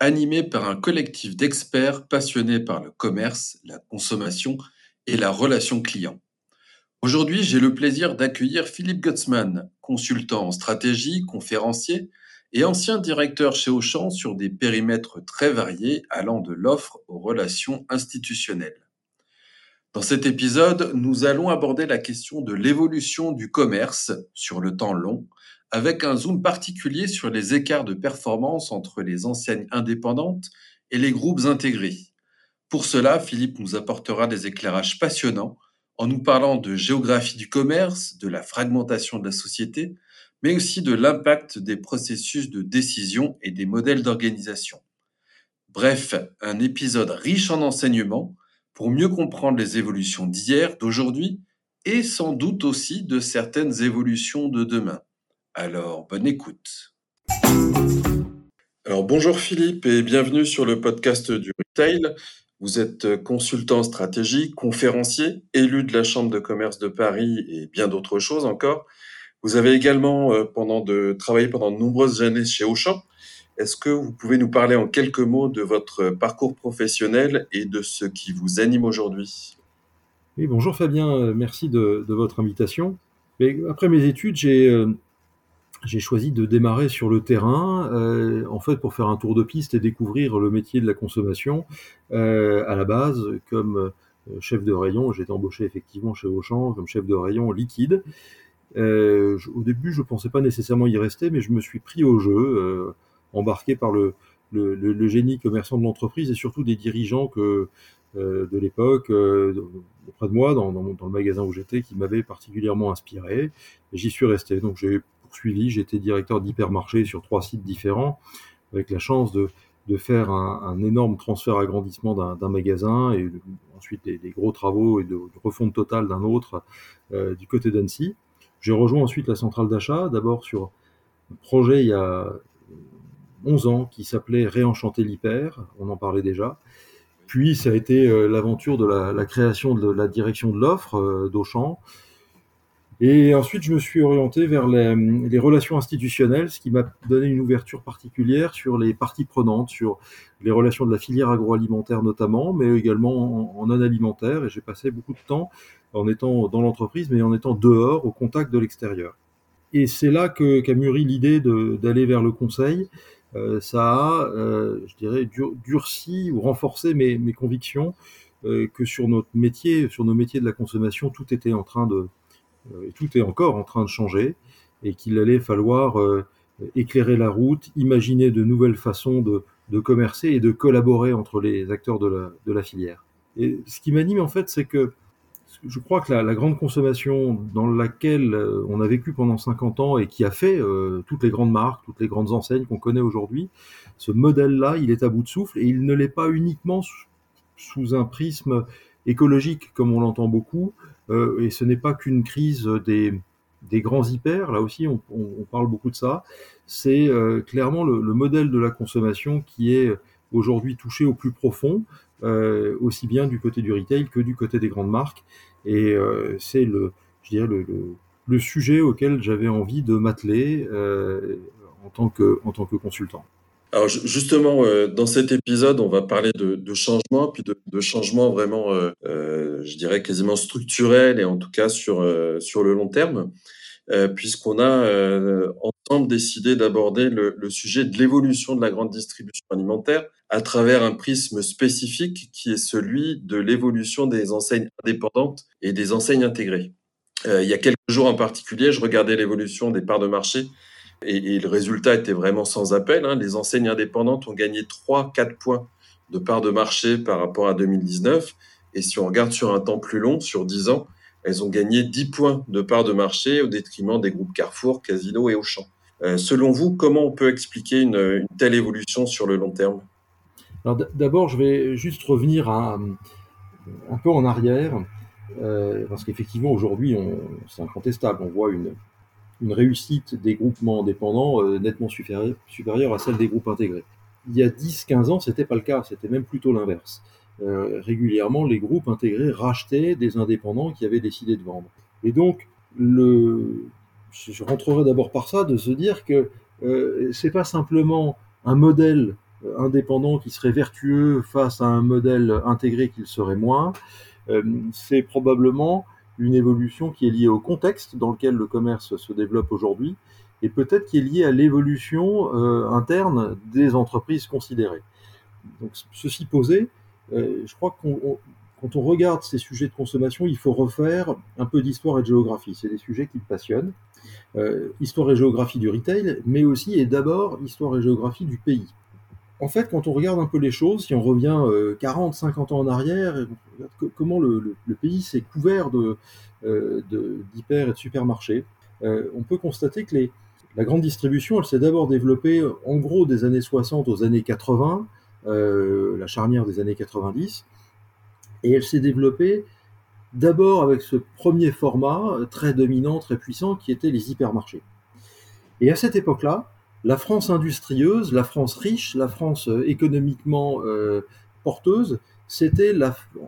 animé par un collectif d'experts passionnés par le commerce, la consommation et la relation client. Aujourd'hui, j'ai le plaisir d'accueillir Philippe Gutzmann, consultant en stratégie, conférencier et ancien directeur chez Auchan sur des périmètres très variés allant de l'offre aux relations institutionnelles. Dans cet épisode, nous allons aborder la question de l'évolution du commerce sur le temps long, avec un zoom particulier sur les écarts de performance entre les enseignes indépendantes et les groupes intégrés. Pour cela, Philippe nous apportera des éclairages passionnants en nous parlant de géographie du commerce, de la fragmentation de la société, mais aussi de l'impact des processus de décision et des modèles d'organisation. Bref, un épisode riche en enseignements pour mieux comprendre les évolutions d'hier, d'aujourd'hui et sans doute aussi de certaines évolutions de demain. Alors, bonne écoute. Alors, bonjour Philippe et bienvenue sur le podcast du Retail. Vous êtes consultant stratégique, conférencier, élu de la Chambre de commerce de Paris et bien d'autres choses encore. Vous avez également euh, pendant de, travaillé pendant de nombreuses années chez Auchan. Est-ce que vous pouvez nous parler en quelques mots de votre parcours professionnel et de ce qui vous anime aujourd'hui? Oui, bonjour Fabien, euh, merci de, votre invitation. Après mes études, j'ai euh, j'ai choisi de démarrer sur le terrain, euh, en fait, pour faire un tour de piste et découvrir le métier de la consommation. Euh, à la base, comme euh, chef de rayon, j'ai été embauché effectivement chez Auchan comme chef de rayon liquide. Euh, au début, je pensais pas nécessairement y rester, mais je me suis pris au jeu, embarqué par le, génie commerçant de l'entreprise et surtout des dirigeants que de l'époque auprès de moi dans, le magasin où j'étais qui m'avaient particulièrement inspiré. J'y suis resté. Donc j'ai poursuivi. J'étais directeur d'hypermarché sur trois sites différents, avec la chance de, de faire un, énorme transfert agrandissement d'un magasin et ensuite des, gros travaux et de, de refonte totale d'un autre euh, du côté d'Annecy. J'ai rejoint ensuite la centrale d'achat, d'abord sur un projet il y a 11 ans qui s'appelait Réenchanter l'hyper, on en parlait déjà. Puis ça a été euh, l'aventure de la, la, création de la direction de l'offre euh, d'Auchan, et ensuite, je me suis orienté vers les, relations institutionnelles, ce qui m'a donné une ouverture particulière sur les parties prenantes, sur les relations de la filière agroalimentaire notamment, mais également en, en non alimentaire. Et j'ai passé beaucoup de temps en étant dans l'entreprise, mais en étant dehors, au contact de l'extérieur. Et c'est là que qu'a mûri l'idée d'aller vers le conseil. Euh, ça a, euh, je dirais, dur, durci ou renforcé mes, convictions euh, que sur notre métier, sur nos métiers de la consommation, tout était en train de et tout est encore en train de changer, et qu'il allait falloir euh, éclairer la route, imaginer de nouvelles façons de, commercer et de collaborer entre les acteurs de la, filière. Et ce qui m'anime en fait, c'est que je crois que la, grande consommation dans laquelle euh, on a vécu pendant 50 ans et qui a fait euh, toutes les grandes marques, toutes les grandes enseignes qu'on connaît aujourd'hui, ce modèle-là, il est à bout de souffle et il ne l'est pas uniquement sous, un prisme écologique comme on l'entend beaucoup, euh, et ce n'est pas qu'une crise des, des grands hyper, là aussi on, on, on parle beaucoup de ça, c'est euh, clairement le, le, modèle de la consommation qui est aujourd'hui touché au plus profond, euh, aussi bien du côté du retail que du côté des grandes marques, et euh, c'est le, je dirais le, le, le sujet auquel j'avais envie de m'atteler euh, en, en tant que consultant. Alors justement, euh, dans cet épisode, on va parler de, de changement, puis de, de changement vraiment, euh, euh, je dirais quasiment structurel et en tout cas sur sur le long terme, puisqu'on a ensemble décidé d'aborder le, sujet de l'évolution de la grande distribution alimentaire à travers un prisme spécifique qui est celui de l'évolution des enseignes indépendantes et des enseignes intégrées. il y a quelques jours en particulier, je regardais l'évolution des parts de marché et, le résultat était vraiment sans appel. Hein. Les enseignes indépendantes ont gagné 3-4 points de part de marché par rapport à 2019. Et si on regarde sur un temps plus long, sur 10 ans, elles ont gagné 10 points de part de marché au détriment des groupes Carrefour, Casino et Auchan. Euh, selon vous, comment on peut expliquer une, une telle évolution sur le long terme? Alors d'abord, je vais juste revenir un peu en arrière, euh, parce qu'effectivement, aujourd'hui, c'est incontestable. On voit une, une réussite des groupements indépendants euh, nettement supérieure, à celle des groupes intégrés. Il y a 10-15 ans, c'était pas le cas, c'était même plutôt l'inverse. Euh, régulièrement, les groupes intégrés rachetaient des indépendants qui avaient décidé de vendre. Et donc, le, je rentrerai d'abord par ça, de se dire que euh, c'est pas simplement un modèle indépendant qui serait vertueux face à un modèle intégré qui le serait moins. Euh, c'est probablement une évolution qui est liée au contexte dans lequel le commerce se développe aujourd'hui et peut-être qui est liée à l'évolution euh, interne des entreprises considérées. Donc, ceci posé, euh, je crois que quand on regarde ces sujets de consommation, il faut refaire un peu d'histoire et de géographie. C'est des sujets qui me passionnent. histoire et géographie du retail, mais aussi et d'abord histoire et géographie du pays en fait, quand on regarde un peu les choses, si on revient 40, euh, 50 ans en arrière, comment le, pays s'est couvert euh, d'hyper et de supermarchés, euh, on peut constater que la grande distribution, elle s'est d'abord développée en gros des années 60 aux années 80, la charnière des années 90, et elle s'est développée d'abord avec ce premier format très dominant, très puissant, qui était les hypermarchés. Et à cette époque-là, la France industrieuse, la France riche, la France euh, économiquement euh, porteuse, c'était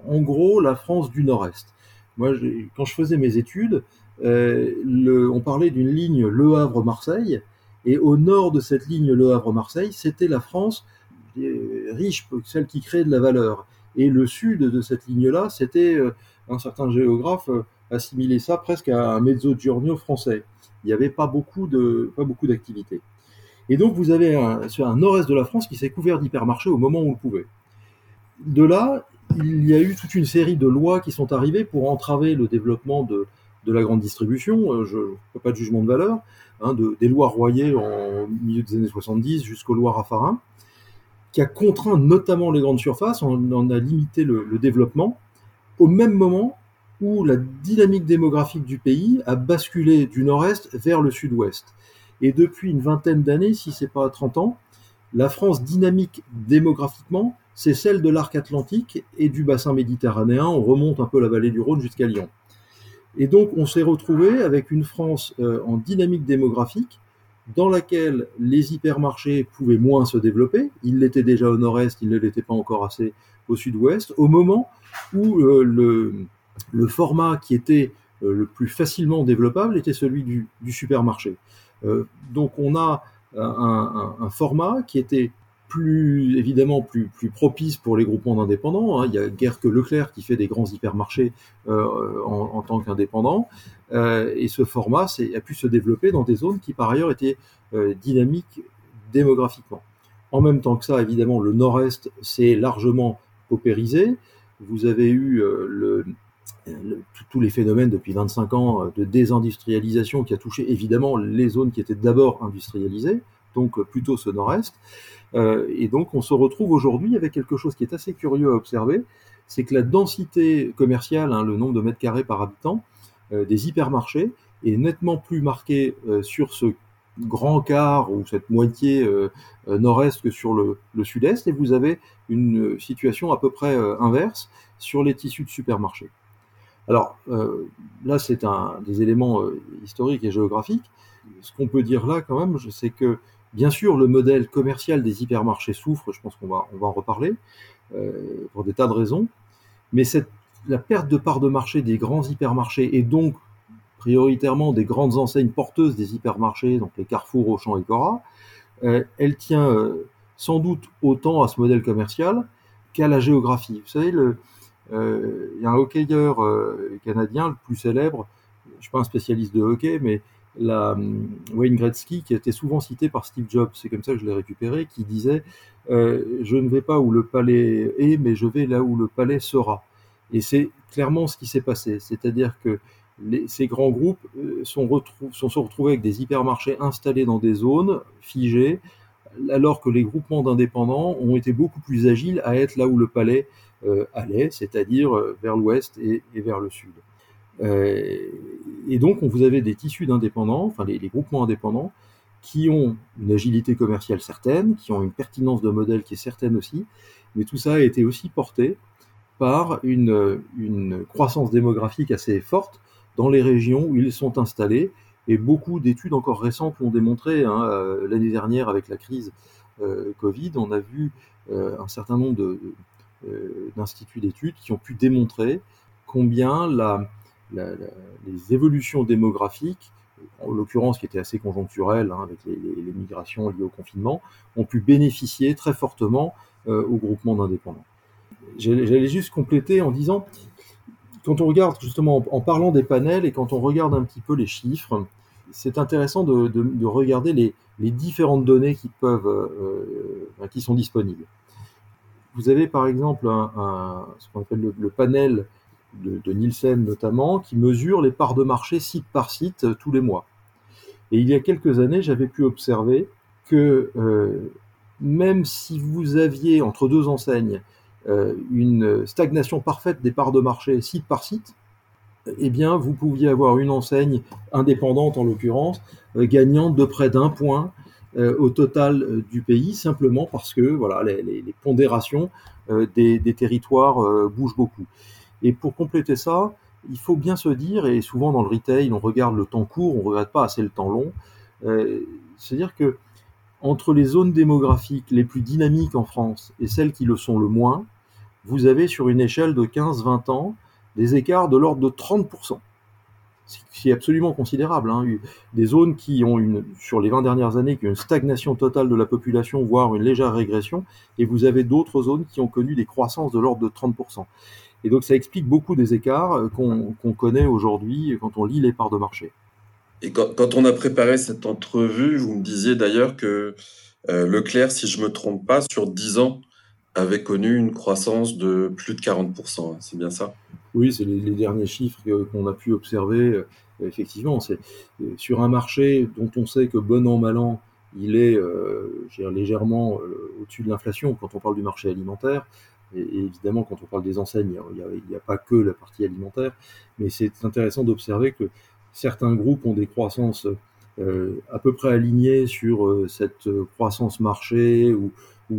en gros la France du Nord-Est. Moi, quand je faisais mes études, euh, on parlait d'une ligne Le Havre-Marseille, et au nord de cette ligne Le Havre-Marseille, c'était la France riche, celle qui crée de la valeur. Et le sud de cette ligne-là, c'était, un certain géographe assimilé ça presque à un mezzo-giorno français. Il n'y avait pas beaucoup d'activités. Et donc vous avez un, un nord-est de la France qui s'est couvert d'hypermarchés au moment où on le pouvait. De là, il y a eu toute une série de lois qui sont arrivées pour entraver le développement de, la grande distribution. Euh, je ne fais pas de jugement de valeur. Hein, de, des lois royées en milieu des années 70 jusqu'aux lois Raffarin, qui a contraint notamment les grandes surfaces, on en a limité le, le développement, au même moment où la dynamique démographique du pays a basculé du nord-est vers le sud-ouest. Et depuis une vingtaine d'années, si c'est pas 30 ans, la France dynamique démographiquement, c'est celle de l'arc atlantique et du bassin méditerranéen. On remonte un peu la vallée du Rhône jusqu'à Lyon. Et donc, on s'est retrouvé avec une France euh, en dynamique démographique dans laquelle les hypermarchés pouvaient moins se développer. Ils l'étaient déjà au nord-est, ils ne l'étaient pas encore assez au sud-ouest, au moment où euh, le, format qui était euh, le plus facilement développable était celui du, supermarché. Donc on a un, format qui était plus évidemment plus, plus propice pour les groupements d'indépendants. Hein. Il y a guère que Leclerc qui fait des grands hypermarchés euh, en, tant qu'indépendant. Euh, et ce format a pu se développer dans des zones qui par ailleurs étaient dynamiques démographiquement. En même temps que ça, évidemment, le nord-est s'est largement paupérisé. Vous avez eu tous les phénomènes depuis 25 ans euh, de désindustrialisation qui a touché évidemment les zones qui étaient d'abord industrialisées, donc euh, plutôt ce nord-est. Euh, et donc on se retrouve aujourd'hui avec quelque chose qui est assez curieux à observer, c'est que la densité commerciale, hein, le nombre de mètres carrés par habitant des hypermarchés, est nettement plus marqué sur ce grand quart ou cette moitié nord-est que sur le, sud-est, et vous avez une situation à peu près inverse sur les tissus de supermarchés. Alors euh, là, c'est un des éléments euh, historiques et géographiques. Ce qu'on peut dire là, quand même, c'est que bien sûr, le modèle commercial des hypermarchés souffre. Je pense qu'on va en reparler euh, pour des tas de raisons. Mais la perte de part de marché des grands hypermarchés et donc prioritairement des grandes enseignes porteuses des hypermarchés, donc les Carrefour, Auchan et Cora, elle tient sans doute autant à ce modèle commercial qu'à la géographie. Vous savez, euh, il y a un hockeyeur euh, canadien, le plus célèbre, je ne suis pas un spécialiste de hockey, mais la, hum, Wayne Gretzky, qui été souvent cité par Steve Jobs, c'est comme ça que je l'ai récupéré, qui disait euh, Je ne vais pas où le palais est, mais je vais là où le palais sera. Et c'est clairement ce qui s'est passé. C'est-à-dire que ces grands groupes sont, sont, se retrouvés avec des hypermarchés installés dans des zones figées, alors que les groupements d'indépendants ont été beaucoup plus agiles à être là où le palais euh, allait, c'est-à-dire euh, vers l'ouest et, vers le sud. Euh, et donc, on vous avait des tissus d'indépendants, enfin les, groupements indépendants, qui ont une agilité commerciale certaine, qui ont une pertinence de modèle qui est certaine aussi, mais tout ça a été aussi porté par une, croissance démographique assez forte dans les régions où ils sont installés. Et beaucoup d'études encore récentes l'ont démontré. Hein, euh, L'année dernière, avec la crise euh, Covid, on a vu un certain nombre d'instituts d'études qui ont pu démontrer combien la, les évolutions démographiques en l'occurrence qui était assez conjoncturelle hein, avec les, migrations liées au confinement, ont pu bénéficier très fortement euh, au groupement d'indépendants. J'allais juste compléter en disant, quand on regarde justement en, parlant des panels et quand on regarde un petit peu les chiffres, c'est intéressant de, de, de regarder les, différentes données qui peuvent, euh, qui sont disponibles. Vous avez par exemple ce qu'on appelle le, le panel de, Nielsen notamment, qui mesure les parts de marché site par site euh, tous les mois. Et il y a quelques années, j'avais pu observer que euh, même si vous aviez entre deux enseignes euh, une stagnation parfaite des parts de marché site par site, eh bien, vous pouviez avoir une enseigne indépendante, en l'occurrence, gagnante de près d'un point au total du pays, simplement parce que voilà, les, pondérations des, territoires bougent beaucoup. Et pour compléter ça, il faut bien se dire, et souvent dans le retail, on regarde le temps court, on ne regarde pas assez le temps long, euh, c'est-à-dire que entre les zones démographiques les plus dynamiques en France et celles qui le sont le moins, vous avez sur une échelle de 15-20 ans des écarts de l'ordre de 30%. C'est absolument considérable. Hein. Des zones qui ont une, sur les 20 dernières années, qui une stagnation totale de la population, voire une légère régression, et vous avez d'autres zones qui ont connu des croissances de l'ordre de 30%. Et donc ça explique beaucoup des écarts euh, qu'on qu connaît aujourd'hui quand on lit les parts de marché. Et quand, on a préparé cette entrevue, vous me disiez d'ailleurs que euh, Leclerc, si je me trompe pas, sur 10 ans, avait connu une croissance de plus de 40%. Hein, c'est bien ça? Oui, c'est les, derniers chiffres qu'on a pu observer. Euh, effectivement, c'est sur un marché dont on sait que bon an, mal an, il est euh, légèrement euh, au-dessus de l'inflation quand on parle du marché alimentaire. Et, évidemment, quand on parle des enseignes, il n'y a, pas que la partie alimentaire, mais c'est intéressant d'observer que certains groupes ont des croissances euh, à peu près alignées sur euh, cette croissance marché ou,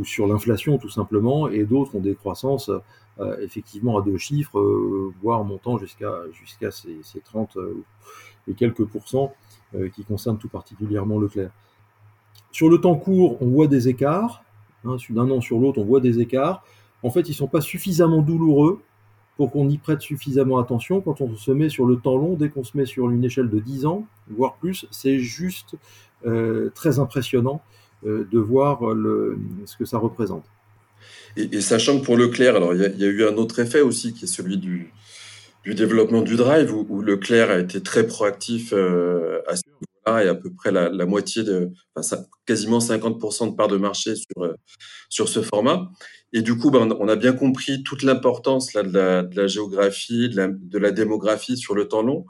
sur l'inflation tout simplement, et d'autres ont des croissances euh, effectivement à deux chiffres, euh, voire montant jusqu'à jusqu'à ces, ces, 30 euh, et quelques pourcents qui concernent tout particulièrement Leclerc. Sur le temps court, on voit des écarts, hein, d'un an sur l'autre, on voit des écarts en fait, ils ne sont pas suffisamment douloureux pour qu'on y prête suffisamment attention. Quand on se met sur le temps long, dès qu'on se met sur une échelle de 10 ans, voire plus, c'est juste euh, très impressionnant euh, de voir ce que ça représente. Et, sachant que pour Leclerc, alors il y, a eu un autre effet aussi qui est celui du, développement du drive, où, Leclerc a été très proactif euh, à ce niveau-là et à peu près la, moitié de, enfin, ça, quasiment 50% de part de marché sur, euh, sur ce format. Et du coup, ben, on a bien compris toute l'importance de, la, géographie, de la, démographie sur le temps long.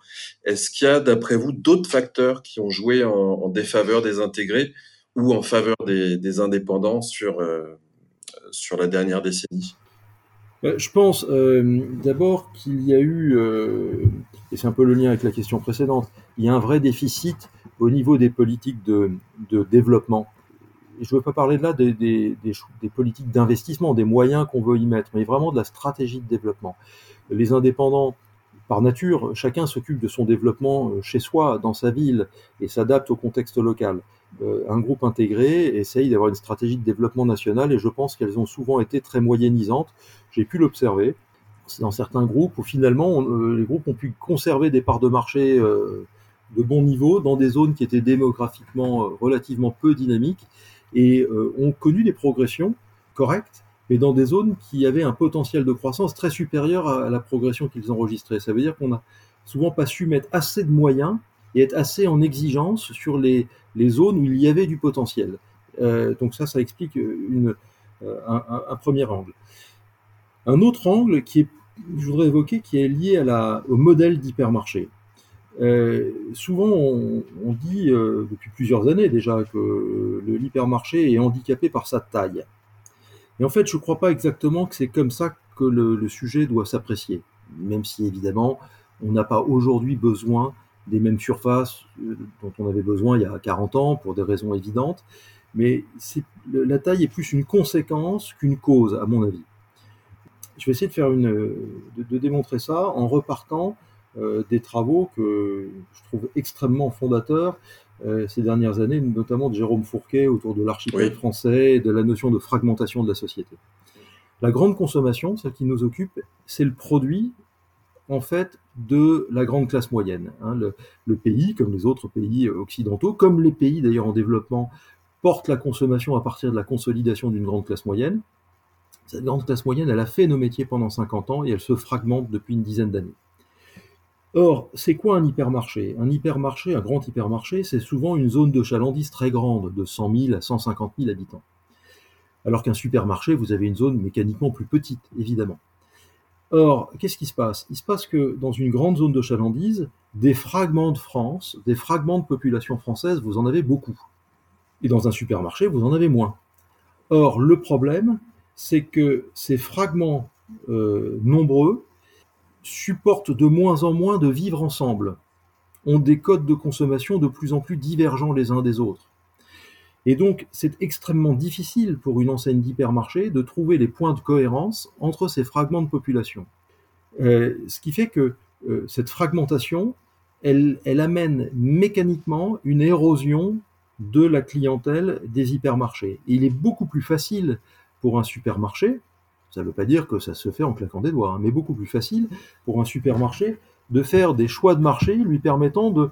Est-ce qu'il y a, d'après vous, d'autres facteurs qui ont joué en, défaveur des intégrés ou en faveur des, des indépendants sur, euh, sur la dernière décennie Je pense euh, d'abord qu'il y a eu, euh, et c'est un peu le lien avec la question précédente, il y a un vrai déficit au niveau des politiques de, développement je ne veux pas parler de là des, des politiques d'investissement, des moyens qu'on veut y mettre, mais vraiment de la stratégie de développement. Les indépendants, par nature, chacun s'occupe de son développement euh, chez soi, dans sa ville, et s'adapte au contexte local. Euh, un groupe intégré essaye d'avoir une stratégie de développement national, et je pense qu'elles ont souvent été très moyennisantes. J'ai pu l'observer dans certains groupes où finalement euh, les groupes ont pu conserver des parts de marché euh, de bon niveau dans des zones qui étaient démographiquement relativement peu dynamiques et ont connu des progressions correctes, mais dans des zones qui avaient un potentiel de croissance très supérieur à la progression qu'ils enregistraient. Ça veut dire qu'on n'a souvent pas su mettre assez de moyens et être assez en exigence sur les, les zones où il y avait du potentiel. Euh, donc ça, ça explique une, euh, un, premier angle. Un autre angle qui est, je voudrais évoquer, qui est lié à la, au modèle d'hypermarché. Euh, souvent, on, dit depuis plusieurs années déjà que l'hypermarché est handicapé par sa taille. Et en fait, je ne crois pas exactement que c'est comme ça que le sujet doit s'apprécier, même si évidemment, on n'a pas aujourd'hui besoin des mêmes surfaces dont on avait besoin il y a 40 ans pour des raisons évidentes, mais la taille est plus une conséquence qu'une cause, à mon avis. Je vais essayer de, faire une, de, démontrer ça en repartant euh, des travaux que je trouve extrêmement fondateurs euh, ces dernières années, notamment de Jérôme Fourquet autour de l'archipel français et de la notion de fragmentation de la société. La grande consommation, celle qui nous occupe, c'est le produit en fait de la grande classe moyenne. Hein. Le, le, pays, comme les autres pays occidentaux, comme les pays d'ailleurs en développement, portent la consommation à partir de la consolidation d'une grande classe moyenne. Cette grande classe moyenne, elle a fait nos métiers pendant 50 ans et elle se fragmente depuis une dizaine d'années. Or, c'est quoi un hypermarché? Un hypermarché, un grand hypermarché, c'est souvent une zone de chalandise très grande, de 100 000 à 150 000 habitants. Alors qu'un supermarché, vous avez une zone mécaniquement plus petite, évidemment. Or, qu'est-ce qui se passe? Il se passe que dans une grande zone de chalandise, des fragments de France, des fragments de population française, vous en avez beaucoup. Et dans un supermarché, vous en avez moins. Or, le problème, c'est que ces fragments euh, nombreux supportent de moins en moins de vivre ensemble, ont des codes de consommation de plus en plus divergents les uns des autres. Et donc, c'est extrêmement difficile pour une enseigne d'hypermarché de trouver les points de cohérence entre ces fragments de population. Euh, ce qui fait que euh, cette fragmentation, elle, amène mécaniquement une érosion de la clientèle des hypermarchés. Il est beaucoup plus facile pour un supermarché ça ne veut pas dire que ça se fait en claquant des doigts, hein, mais beaucoup plus facile pour un supermarché de faire des choix de marché lui permettant de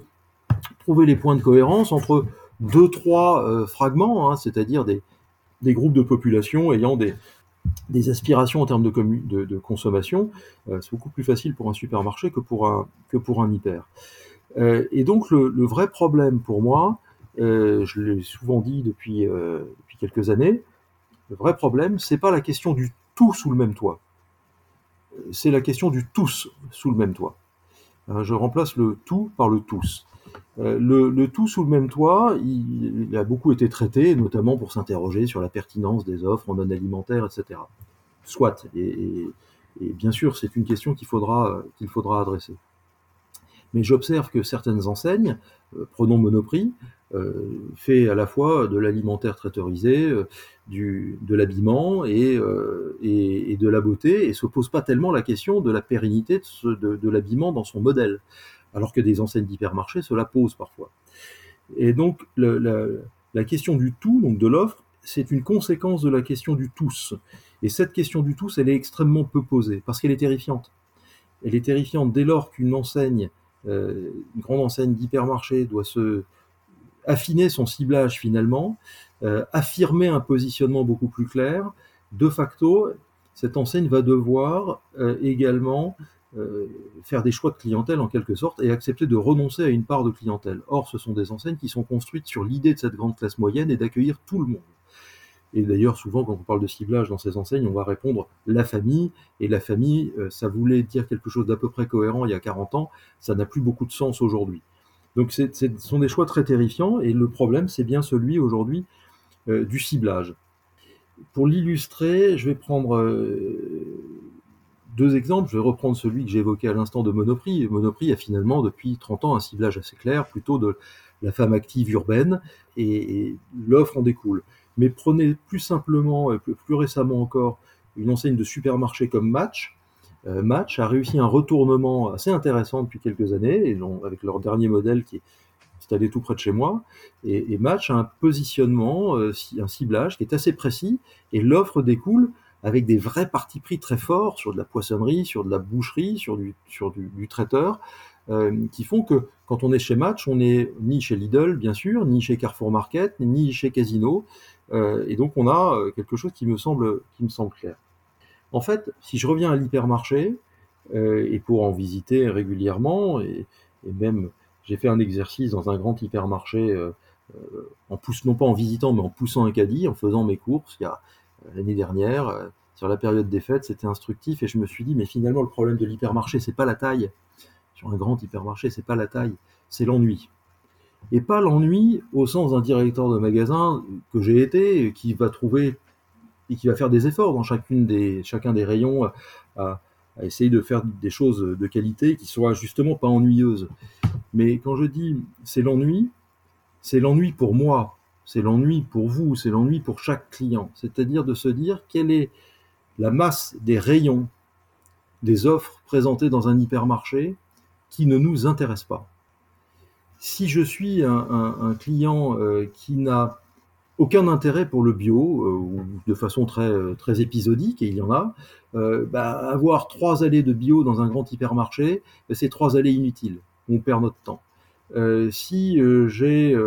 trouver les points de cohérence entre deux, trois euh, fragments, hein, c'est-à-dire des, groupes de population ayant des, aspirations en termes de, consommation. Euh, c'est beaucoup plus facile pour un supermarché que pour un, hyper. Euh, et donc le, vrai problème pour moi, je l'ai souvent dit depuis, depuis quelques années, le vrai problème, c'est pas la question du tout sous le même toit. C'est la question du tous sous le même toit. Euh, je remplace le tout par le tous. Euh, le, tout sous le même toit, il, a beaucoup été traité, notamment pour s'interroger sur la pertinence des offres non alimentaires, etc. Soit, et, bien sûr, c'est une question qu'il faudra, adresser. Mais j'observe que certaines enseignes, euh, prenons Monoprix, euh, fait à la fois de l'alimentaire traitorisé, du, de l'habillement et, de la beauté, et se pose pas tellement la question de la pérennité de l'habillement dans son modèle, alors que des enseignes d'hypermarché cela pose parfois. Et donc la, question du tout, donc de l'offre, c'est une conséquence de la question du tous. Et cette question du tous, elle est extrêmement peu posée, parce qu'elle est terrifiante. Elle est terrifiante dès lors qu'une enseigne, euh, une grande enseigne d'hypermarché doit se affiner son ciblage finalement, euh, affirmer un positionnement beaucoup plus clair, de facto, cette enseigne va devoir euh, également faire des choix de clientèle en quelque sorte et accepter de renoncer à une part de clientèle. Or, ce sont des enseignes qui sont construites sur l'idée de cette grande classe moyenne et d'accueillir tout le monde. Et d'ailleurs, souvent, quand on parle de ciblage dans ces enseignes, on va répondre la famille. Et la famille, ça voulait dire quelque chose d'à peu près cohérent il y a 40 ans. Ça n'a plus beaucoup de sens aujourd'hui. Donc ce sont des choix très terrifiants et le problème c'est bien celui aujourd'hui euh, du ciblage. Pour l'illustrer, je vais prendre euh, deux exemples. Je vais reprendre celui que évoqué à l'instant de Monoprix. Monoprix a finalement depuis 30 ans un ciblage assez clair, plutôt de la femme active urbaine et, l'offre en découle. Mais prenez plus simplement, plus, plus récemment encore, une enseigne de supermarché comme Match, euh, Match a réussi un retournement assez intéressant depuis quelques années, avec leur dernier modèle qui est installé tout près de chez moi. Et, Match a un positionnement, euh, un ciblage qui est assez précis, et l'offre découle avec des vrais partis pris très forts sur de la poissonnerie, sur de la boucherie, sur du, sur du, traiteur, euh, qui font que quand on est chez Match, on n'est ni chez Lidl, bien sûr, ni chez Carrefour Market, ni chez Casino, et donc on a quelque chose qui me semble, qui me semble clair. En fait, si je reviens à l'hypermarché, euh, et pour en visiter régulièrement, et, même j'ai fait un exercice dans un grand hypermarché, euh, euh, en non pas en visitant, mais en poussant un caddie, en faisant mes courses, il y a l'année dernière, sur la période des fêtes, c'était instructif, et je me suis dit, mais finalement, le problème de l'hypermarché, c'est pas la taille. Sur un grand hypermarché, c'est pas la taille, c'est l'ennui. Et pas l'ennui au sens d'un directeur de magasin que j'ai été, qui va trouver et qui va faire des efforts dans chacune des, chacun des rayons à, à, essayer de faire des choses de qualité qui soient justement pas ennuyeuses. Mais quand je dis c'est l'ennui, c'est l'ennui pour moi, c'est l'ennui pour vous, c'est l'ennui pour chaque client. C'est-à-dire de se dire quelle est la masse des rayons des offres présentées dans un hypermarché qui ne nous intéressent pas. Si je suis un, client euh, qui n'a aucun intérêt pour le bio, euh, ou de façon très, très épisodique, et il y en a, euh, bah, avoir trois allées de bio dans un grand hypermarché, bah, c'est trois allées inutiles. On perd notre temps. si j'ai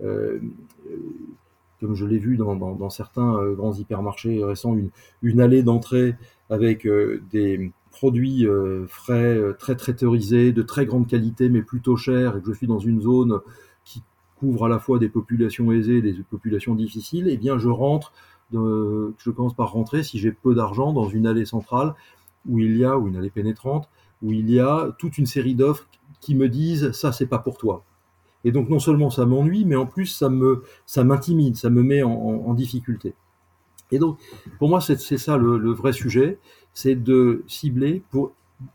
comme je l'ai vu dans, certains grands hypermarchés récents, une, allée d'entrée avec des, produits euh, frais, euh, très traitorisés, de très grande qualité, mais plutôt chers, et que je suis dans une zone qui couvre à la fois des populations aisées et des populations difficiles, eh bien je rentre, je commence par rentrer, si j'ai peu d'argent, dans une allée centrale où il y a, ou une allée pénétrante, où il y a toute une série d'offres qui me disent ça c'est pas pour toi. Et donc non seulement ça m'ennuie, mais en plus ça me ça m'intimide, ça me met en, difficulté. Et donc pour moi c'est ça le, vrai sujet, c'est de cibler pour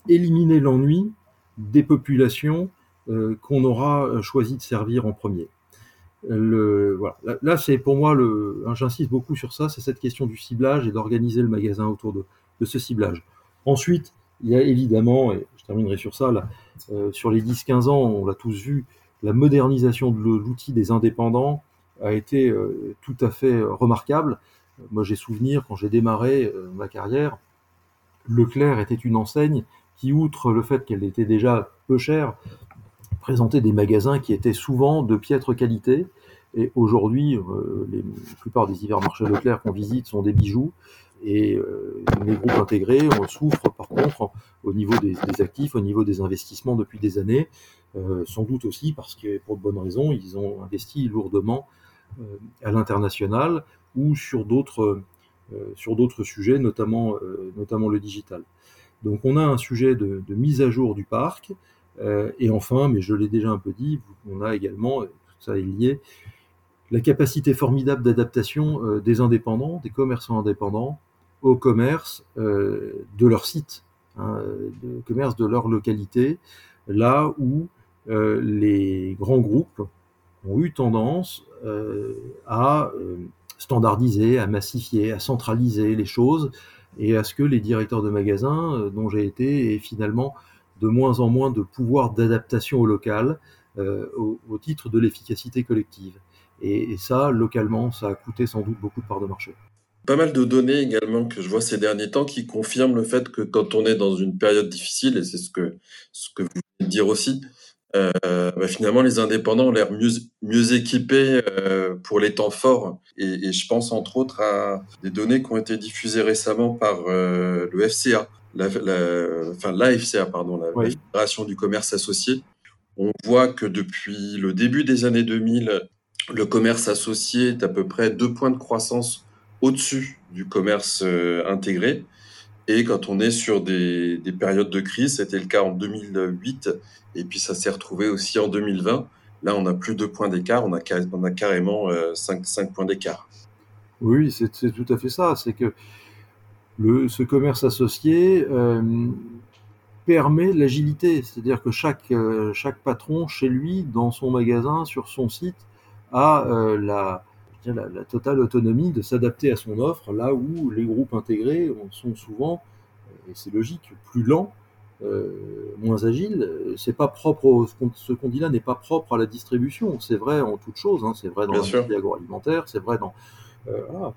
éliminer l'ennui des populations euh, qu'on aura euh, choisi de servir en premier. Le, voilà. Là, c'est pour moi, le, hein, j'insiste beaucoup sur ça, c'est cette question du ciblage et d'organiser le magasin autour de, ce ciblage. Ensuite, il y a évidemment, et je terminerai sur ça, là, euh, sur les 10-15 ans, on l'a tous vu, la modernisation de l'outil des indépendants a été tout à fait remarquable. Moi, j'ai souvenir, quand j'ai démarré ma carrière, Leclerc était une enseigne qui, outre le fait qu'elle était déjà peu chère, présentait des magasins qui étaient souvent de piètre qualité. Et aujourd'hui, euh, la plupart des hypermarchés Leclerc qu'on visite sont des bijoux. Et euh, les groupes intégrés, on souffre par contre au niveau des, actifs, au niveau des investissements depuis des années, euh, sans doute aussi parce que pour de bonnes raisons, ils ont investi lourdement à l'international ou sur d'autres euh, sur d'autres sujets, notamment, euh, notamment le digital. Donc on a un sujet de, mise à jour du parc, euh, et enfin, mais je l'ai déjà un peu dit, on a également, tout ça est lié, la capacité formidable d'adaptation des indépendants, des commerçants indépendants, au commerce de leur site, hein, commerce de leur localité, là où les grands groupes ont eu tendance à standardiser, à massifier, à centraliser les choses et à ce que les directeurs de magasins euh, dont j'ai été aient finalement de moins en moins de pouvoir d'adaptation au local euh, au, titre de l'efficacité collective. Et, ça, localement, ça a coûté sans doute beaucoup de parts de marché. Pas mal de données également que je vois ces derniers temps qui confirment le fait que quand on est dans une période difficile, et c'est ce que, ce que vous venez dire aussi, euh, bah, finalement, les indépendants ont l'air mieux, mieux équipés euh, pour les temps forts. Et, et, je pense entre autres à des données qui ont été diffusées récemment par euh, le FCA, la, la, enfin la FCA, pardon, la, Fédération du commerce associé. On voit que depuis le début des années 2000, le commerce associé est à peu près deux points de croissance au-dessus du commerce euh, intégré. Et quand on est sur des, des périodes de crise, c'était le cas en 2008 et puis ça s'est retrouvé aussi en 2020. Là, on a plus de points d'écart, on a, carrément 5, euh, points d'écart. Oui, c'est tout à fait ça. C'est que le, ce commerce associé euh, permet l'agilité. C'est-à-dire que chaque, euh, chaque patron, chez lui, dans son magasin, sur son site, a la, la, la, totale autonomie de s'adapter à son offre, là où les groupes intégrés sont souvent, et c'est logique, plus lents euh, moins agile, c'est pas propre, ce qu'on dit là n'est pas propre à la distribution. C'est vrai en toute chose, hein. c'est vrai dans l'industrie agroalimentaire, c'est vrai dans euh,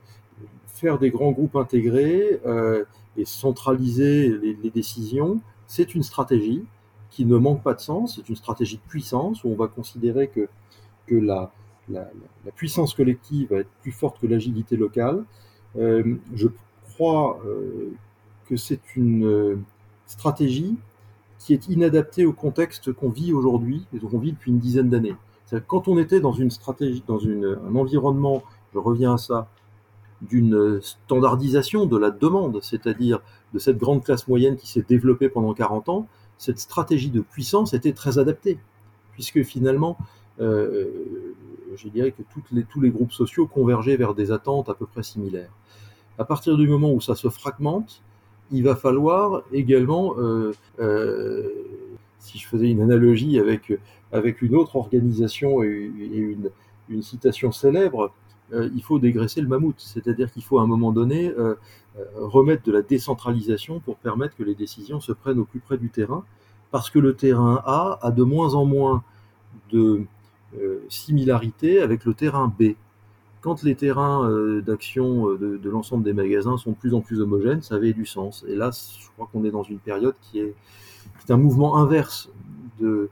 faire des grands groupes intégrés euh, et centraliser les, décisions, c'est une stratégie qui ne manque pas de sens, c'est une stratégie de puissance où on va considérer que, que la, la, puissance collective va être plus forte que l'agilité locale. je crois que c'est une stratégie qui est inadaptée au contexte qu'on vit aujourd'hui et qu'on vit depuis une dizaine d'années. Quand on était dans une stratégie, dans un environnement, je reviens à ça, d'une standardisation de la demande, c'est-à-dire de cette grande classe moyenne qui s'est développée pendant 40 ans, cette stratégie de puissance était très adaptée, puisque finalement, euh, je dirais que toutes les, tous les groupes sociaux convergeaient vers des attentes à peu près similaires. À partir du moment où ça se fragmente, il va falloir également euh, euh, si je faisais une analogie avec, avec une autre organisation et, une, une, citation célèbre, euh, il faut dégraisser le mammouth. C'est-à-dire qu'il faut à un moment donné euh, euh, remettre de la décentralisation pour permettre que les décisions se prennent au plus près du terrain, parce que le terrain A a de moins en moins de similarité avec le terrain B. Quand les terrains d'action de, de l'ensemble des magasins sont de plus en plus homogènes, ça avait du sens. Et là, je crois qu'on est dans une période qui est, un mouvement inverse de,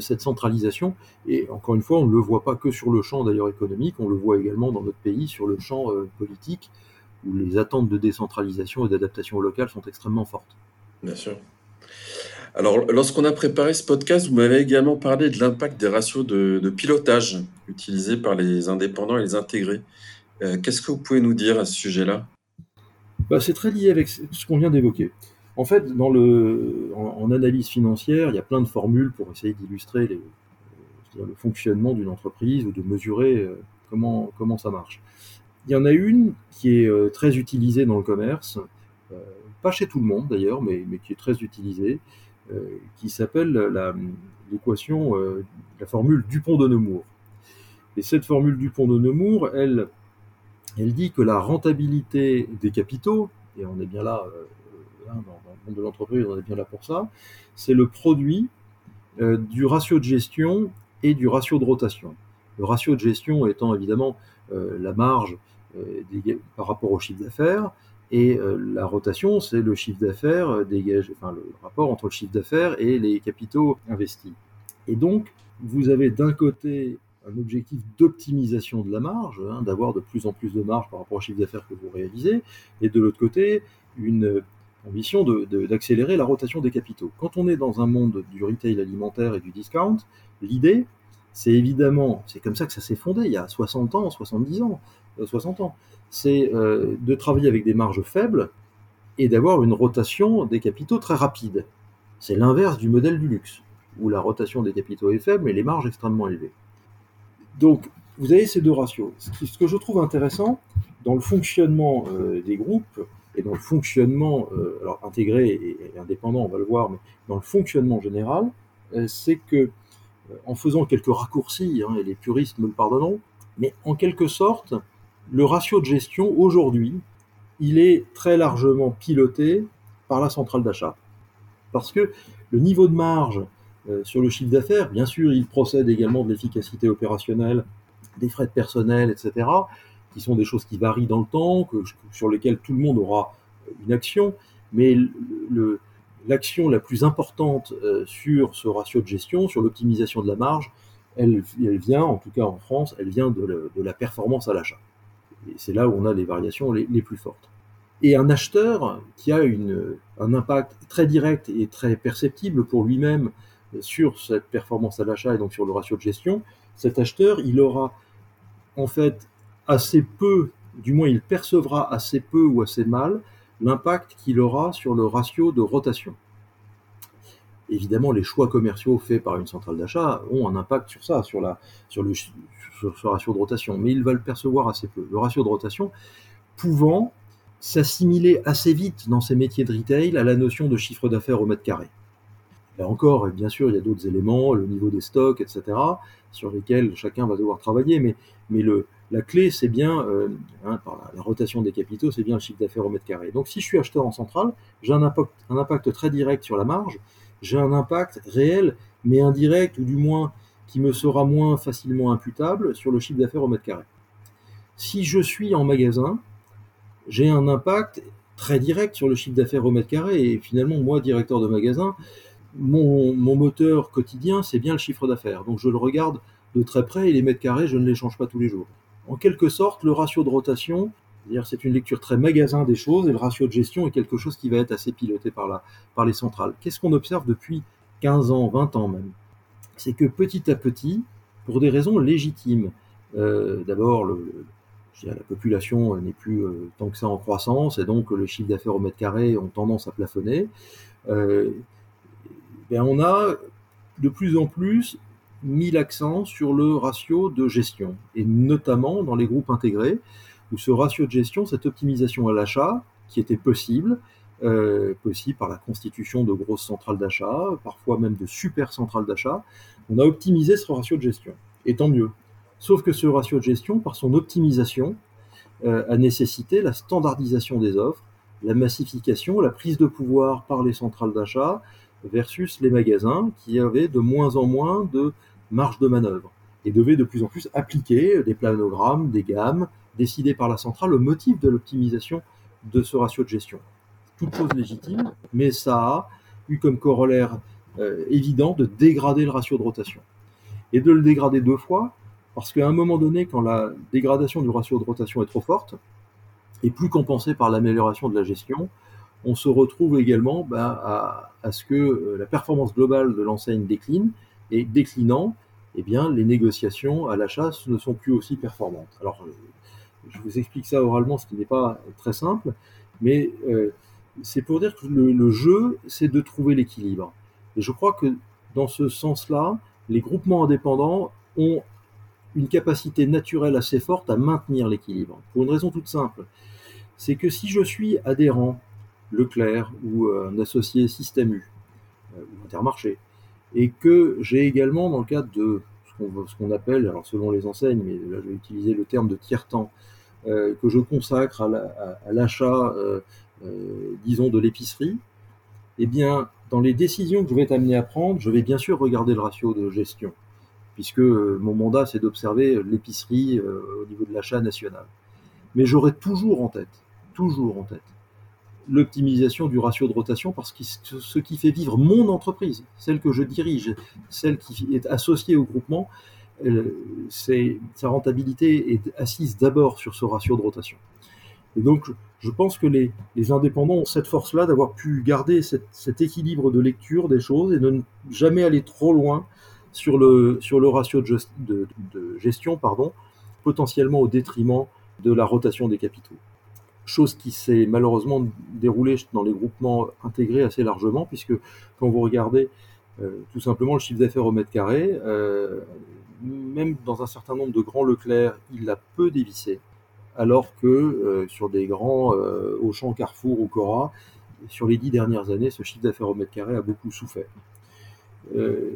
cette centralisation. Et encore une fois, on ne le voit pas que sur le champ d'ailleurs économique, on le voit également dans notre pays sur le champ euh, politique, où les attentes de décentralisation et d'adaptation locale sont extrêmement fortes. Bien sûr. Alors, lorsqu'on a préparé ce podcast, vous m'avez également parlé de l'impact des ratios de, pilotage utilisés par les indépendants et les intégrés. Euh, qu'est-ce que vous pouvez nous dire à ce sujet-là? Bah, C'est très lié avec ce qu'on vient d'évoquer. En fait, dans le, en, analyse financière, il y a plein de formules pour essayer d'illustrer le fonctionnement d'une entreprise ou de mesurer euh, comment, comment ça marche. Il y en a une qui est euh, très utilisée dans le commerce, pas chez tout le monde d'ailleurs, mais, mais, qui est très utilisée, qui s'appelle l'équation, la, formule Dupont de Nemours. Et cette formule Dupont de Nemours, elle, elle dit que la rentabilité des capitaux, et on est bien là Hein, dans, le monde de l'entreprise, on est bien là pour ça, c'est le produit euh, du ratio de gestion et du ratio de rotation. Le ratio de gestion étant évidemment euh, la marge euh, par rapport au chiffre d'affaires, et la rotation, c'est le chiffre d'affaires dégagé, enfin le rapport entre le chiffre d'affaires et les capitaux investis. Et donc, vous avez d'un côté un objectif d'optimisation de la marge, hein, d'avoir de plus en plus de marge par rapport au chiffre d'affaires que vous réalisez, et de l'autre côté, une ambition d'accélérer la rotation des capitaux. Quand on est dans un monde du retail alimentaire et du discount, l'idée, c'est évidemment, c'est comme ça que ça s'est fondé il y a 60 ans, 70 ans, 60 euh, ans, c'est euh, de travailler avec des marges faibles et d'avoir une rotation des capitaux très rapide. C'est l'inverse du modèle du luxe, où la rotation des capitaux est faible mais les marges extrêmement élevées. Donc, vous avez ces deux ratios. Ce que je trouve intéressant dans le fonctionnement euh, des groupes, et dans le fonctionnement, intégré et, indépendant, on va le voir, mais dans le fonctionnement général, c'est que, en faisant quelques raccourcis, hein, et les puristes me le pardonneront, mais en quelque sorte, le ratio de gestion aujourd'hui, il est très largement piloté par la centrale d'achat. Parce que le niveau de marge sur le chiffre d'affaires, bien sûr, il procède également de l'efficacité opérationnelle, des frais de personnel, etc qui sont des choses qui varient dans le temps, sur lesquelles tout le monde aura une action, mais l'action la plus importante euh, sur ce ratio de gestion, sur l'optimisation de la marge, elle, vient, en tout cas en France, elle vient de, la performance à l'achat. C'est là où on a les variations les, plus fortes. Et un acheteur qui a un impact très direct et très perceptible pour lui-même sur cette performance à l'achat et donc sur le ratio de gestion, cet acheteur, il aura en fait assez peu, du moins il percevra assez peu ou assez mal l'impact qu'il aura sur le ratio de rotation. Évidemment, les choix commerciaux faits par une centrale d'achat ont un impact sur ça, sur, la, sur, le, ce ratio de rotation, mais il va le percevoir assez peu. Le ratio de rotation pouvant s'assimiler assez vite dans ces métiers de retail à la notion de chiffre d'affaires au mètre carré. Là encore, bien sûr, il y a d'autres éléments, le niveau des stocks, etc., sur lesquels chacun va devoir travailler, mais, mais le, la clé, c'est bien, euh, hein, par la, rotation des capitaux, c'est bien le chiffre d'affaires au mètre carré. Donc si je suis acheteur en centrale, j'ai un impact, un impact très direct sur la marge, j'ai un impact réel, mais indirect, ou du moins qui me sera moins facilement imputable sur le chiffre d'affaires au mètre carré. Si je suis en magasin, j'ai un impact très direct sur le chiffre d'affaires au mètre carré, et finalement, moi, directeur de magasin, mon, moteur quotidien, c'est bien le chiffre d'affaires. Donc je le regarde de très près et les mètres carrés, je ne les change pas tous les jours en quelque sorte, le ratio de rotation, c'est une lecture très magasin des choses, et le ratio de gestion est quelque chose qui va être assez piloté par, la, par les centrales. Qu'est-ce qu'on observe depuis 15 ans, 20 ans même? C'est que petit à petit, pour des raisons légitimes, euh, d'abord, la population n'est plus euh, tant que ça en croissance, et donc les chiffres d'affaires au mètre carré ont tendance à plafonner. Euh, ben on a de plus en plus mis l'accent sur le ratio de gestion, et notamment dans les groupes intégrés, où ce ratio de gestion, cette optimisation à l'achat, qui était possible, euh, possible par la constitution de grosses centrales d'achat, parfois même de super centrales d'achat. On a optimisé ce ratio de gestion, et tant mieux. Sauf que ce ratio de gestion, par son optimisation, euh, a nécessité la standardisation des offres, la massification, la prise de pouvoir par les centrales d'achat versus les magasins qui avaient de moins en moins de marge de manœuvre et devaient de plus en plus appliquer des planogrammes, des gammes décidés par la centrale au motif de l'optimisation de ce ratio de gestion. Toute chose légitime, mais ça a eu comme corollaire euh, évident de dégrader le ratio de rotation. Et de le dégrader deux fois, parce qu'à un moment donné, quand la dégradation du ratio de rotation est trop forte, et plus compensée par l'amélioration de la gestion, on se retrouve également bah, à, ce que euh, la performance globale de l'enseigne décline, et déclinant, eh bien, les négociations à l'achat ne sont plus aussi performantes. Alors, euh, je vous explique ça oralement, ce qui n'est pas très simple, mais euh, c'est pour dire que le jeu, c'est de trouver l'équilibre. Et je crois que dans ce sens-là, les groupements indépendants ont une capacité naturelle assez forte à maintenir l'équilibre. Pour une raison toute simple, c'est que si je suis adhérent Leclerc ou euh, un associé Système U euh, ou Intermarché, et que j'ai également dans le cadre de ce qu'on appelle, alors selon les enseignes, mais là je vais utiliser le terme de tiers-temps, euh, que je consacre à l'achat, disons, de l'épicerie, eh bien, dans les décisions que je vais amené à prendre, je vais bien sûr regarder le ratio de gestion puisque euh, mon mandat, c'est d'observer l'épicerie euh, au niveau de l'achat national. Mais j'aurai toujours en tête, toujours en tête, l'optimisation du ratio de rotation, parce que ce qui fait vivre mon entreprise, celle que je dirige, celle qui est associée au groupement, euh, sa rentabilité est assise d'abord sur ce ratio de rotation. Et donc, je pense que les, indépendants ont cette force-là d'avoir pu garder cet équilibre de lecture des choses et de ne jamais aller trop loin sur le, ratio de, gestion, pardon, potentiellement au détriment de la rotation des capitaux. Chose qui s'est malheureusement déroulée dans les groupements intégrés assez largement, puisque quand vous regardez euh, tout simplement le chiffre d'affaires au mètre carré, euh, même dans un certain nombre de grands Leclerc, il a peu dévissé, alors que euh, sur des grands Auchan, Carrefour ou Cora, sur les dix dernières années, ce chiffre d'affaires au mètre carré a beaucoup souffert. Euh,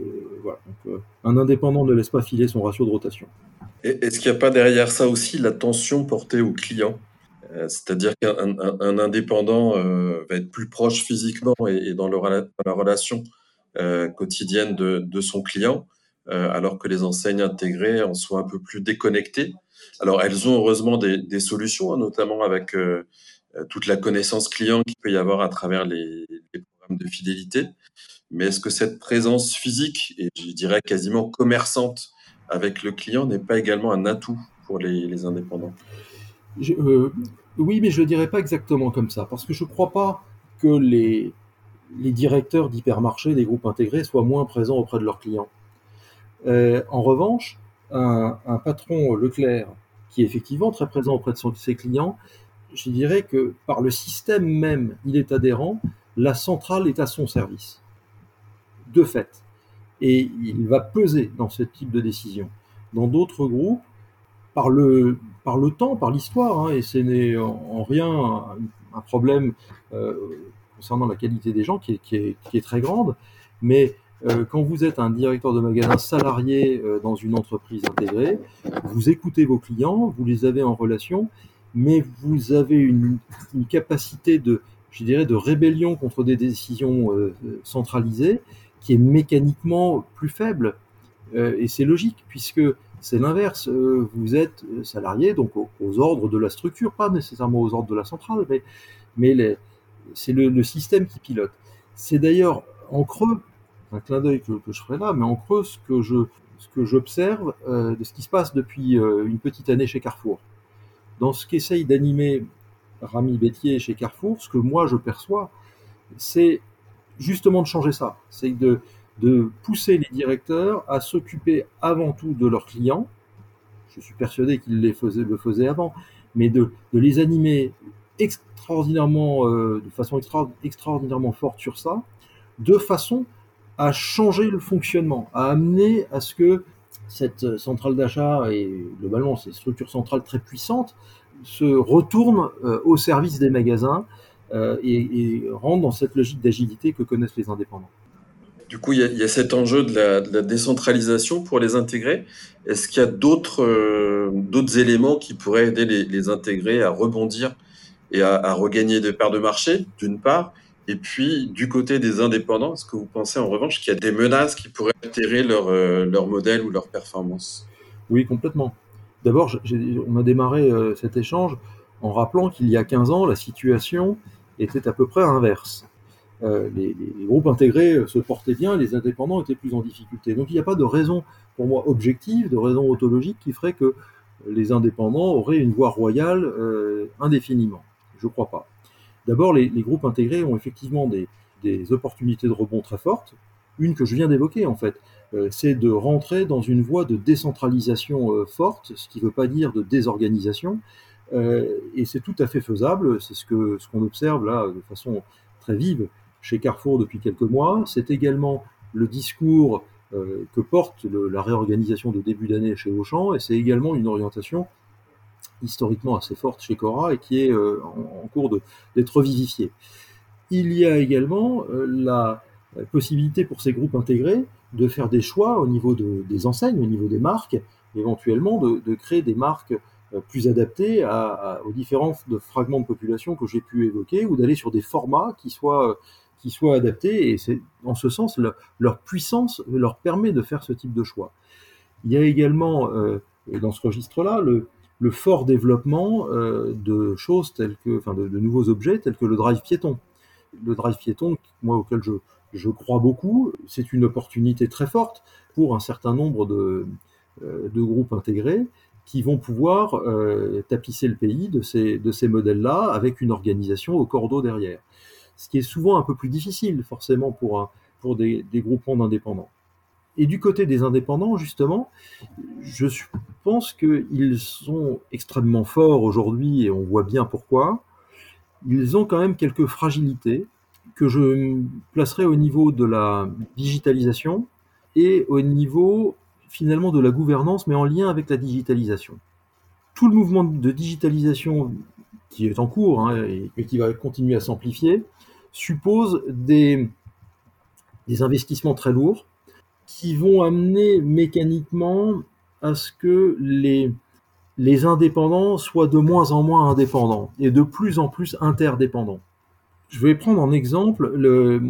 un indépendant ne laisse pas filer son ratio de rotation. Est-ce qu'il n'y a pas derrière ça aussi l'attention portée au client euh, C'est-à-dire qu'un indépendant va être plus proche physiquement et, dans, la relation quotidienne de, son client, alors que les enseignes intégrées en sont un peu plus déconnectées. Alors, elles ont heureusement des, solutions, hein, notamment avec toute la connaissance client qu'il peut y avoir à travers les programmes de fidélité. Mais est-ce que cette présence physique, et je dirais quasiment commerçante avec le client, n'est pas également un atout pour les, indépendants? Euh, Oui, mais je ne dirais pas exactement comme ça, parce que je ne crois pas que les, directeurs d'hypermarchés des groupes intégrés soient moins présents auprès de leurs clients. Euh, en revanche, un, patron Leclerc qui est effectivement très présent auprès de, de ses clients, je dirais que par le système même, il est adhérent, la centrale est à son service de fait. Et il va peser dans ce type de décision. Dans d'autres groupes, par le, par le temps, par l'histoire, hein, et ce n'est en, rien un, problème euh, concernant la qualité des gens qui est, très grande, mais euh, quand vous êtes un directeur de magasin salarié euh, dans une entreprise intégrée, vous écoutez vos clients, vous les avez en relation, mais vous avez une, une capacité de, je dirais, de rébellion contre des décisions centralisées qui est mécaniquement plus faible. Euh, et c'est logique, puisque c'est l'inverse. Euh, vous êtes salarié, donc aux, ordres de la structure, pas nécessairement aux ordres de la centrale, mais, c'est le, système qui pilote. C'est d'ailleurs en creux, un clin d'œil que, je ferai là, mais en creux ce que je j'observe euh, de ce qui se passe depuis une petite année chez Carrefour. Dans ce qu'essaye d'animer Rami Bétier chez Carrefour, ce que moi je perçois, c'est justement de changer ça. C'est de, de pousser les directeurs à s'occuper avant tout de leurs clients. Je suis persuadé qu'ils les faisaient, le faisaient avant, mais de, les animer extraordinairement, euh, de façon extraordinairement forte sur ça, de façon à changer le fonctionnement, à amener à ce que cette centrale d'achat et globalement ces structures centrales très puissantes se retournent euh, au service des magasins et, et rentre dans cette logique d'agilité que connaissent les indépendants. Du coup, il y, a, cet enjeu de la, décentralisation pour les intégrer. Est-ce qu'il y a d'autres éléments qui pourraient aider les, les intégrer à rebondir et à, regagner des parts de marché, d'une part, et puis, du côté des indépendants, est-ce que vous pensez en revanche qu'il y a des menaces qui pourraient altérer leur, euh, modèle ou leur performance? Oui, complètement. D'abord, on a démarré euh, cet échange en rappelant qu'il y a 15 ans, la situation était à peu près inverse. Euh, les, groupes intégrés se portaient bien, les indépendants étaient plus en difficulté. Donc il n'y a pas de raison, pour moi, objective, de raison autologique qui ferait que les indépendants auraient une voie royale indéfiniment. Je ne crois pas. D'abord, les, groupes intégrés ont effectivement des, opportunités de rebond très fortes. Une que je viens d'évoquer, en fait, euh, c'est de rentrer dans une voie de décentralisation euh, forte, ce qui ne veut pas dire de désorganisation. Euh, et c'est tout à fait faisable. C'est ce qu'on observe là de façon très vive chez Carrefour depuis quelques mois. C'est également le discours que porte la réorganisation de début d'année chez Auchan, et c'est également une orientation historiquement assez forte chez Cora et qui est euh, en, cours d'être revivifiée. Il y a également euh, la possibilité pour ces groupes intégrés de faire des choix au niveau des enseignes, au niveau des marques, éventuellement de, créer des marques euh, plus adaptées aux différents fragments de population que j'ai pu évoquer, ou d'aller sur des formats qui soient, qui soient adaptés, et c'est en ce sens leur puissance leur permet de faire ce type de choix. Il y a également, dans ce registre-là, le, le fort développement euh, de choses telles que, enfin, de, nouveaux objets tels que le drive piéton. Le drive piéton, moi, auquel je, je crois beaucoup, c'est une opportunité très forte pour un certain nombre de, euh, de groupes intégrés qui vont pouvoir euh, tapisser le pays de ces, de ces modèles-là avec une organisation au cordeau derrière. Ce qui est souvent un peu plus difficile, forcément, pour, des, des groupements d'indépendants. Et du côté des indépendants, justement, je pense qu'ils sont extrêmement forts aujourd'hui et on voit bien pourquoi. Ils ont quand même quelques fragilités que je placerai au niveau de la digitalisation et au niveau finalement de la gouvernance, mais en lien avec la digitalisation. Tout le mouvement de digitalisation qui est en cours hein, et, qui va continuer à s'amplifier suppose des, des investissements très lourds qui vont amener mécaniquement à ce que les, les indépendants soient de moins en moins indépendants et de plus en plus interdépendants. Je vais prendre en exemple le,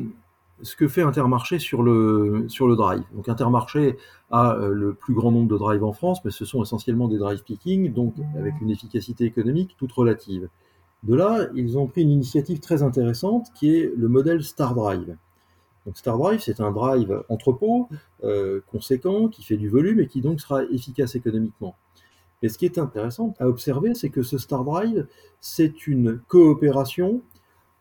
ce que fait Intermarché sur le, sur le drive. Donc Intermarché a euh, le plus grand nombre de drives en France, mais ce sont essentiellement des drive picking, donc avec une efficacité économique toute relative. De là, ils ont pris une initiative très intéressante qui est le modèle Star Drive. Donc Star Drive, c'est un drive entrepôt euh, conséquent qui fait du volume et qui donc sera efficace économiquement. Et ce qui est intéressant à observer, c'est que ce Star Drive, c'est une coopération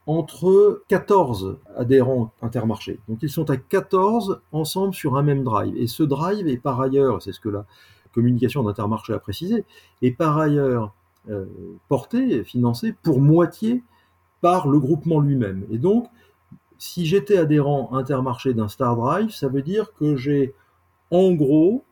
entre 14 adhérents intermarchés. Donc ils sont à 14 ensemble sur un même drive. Et ce drive est par ailleurs, c'est ce que la communication d'Intermarché a précisé, est par ailleurs euh, porté, financé pour moitié par le groupement lui-même. Et donc, si j'étais adhérent intermarché d'un Star Drive, ça veut dire que j'ai en gros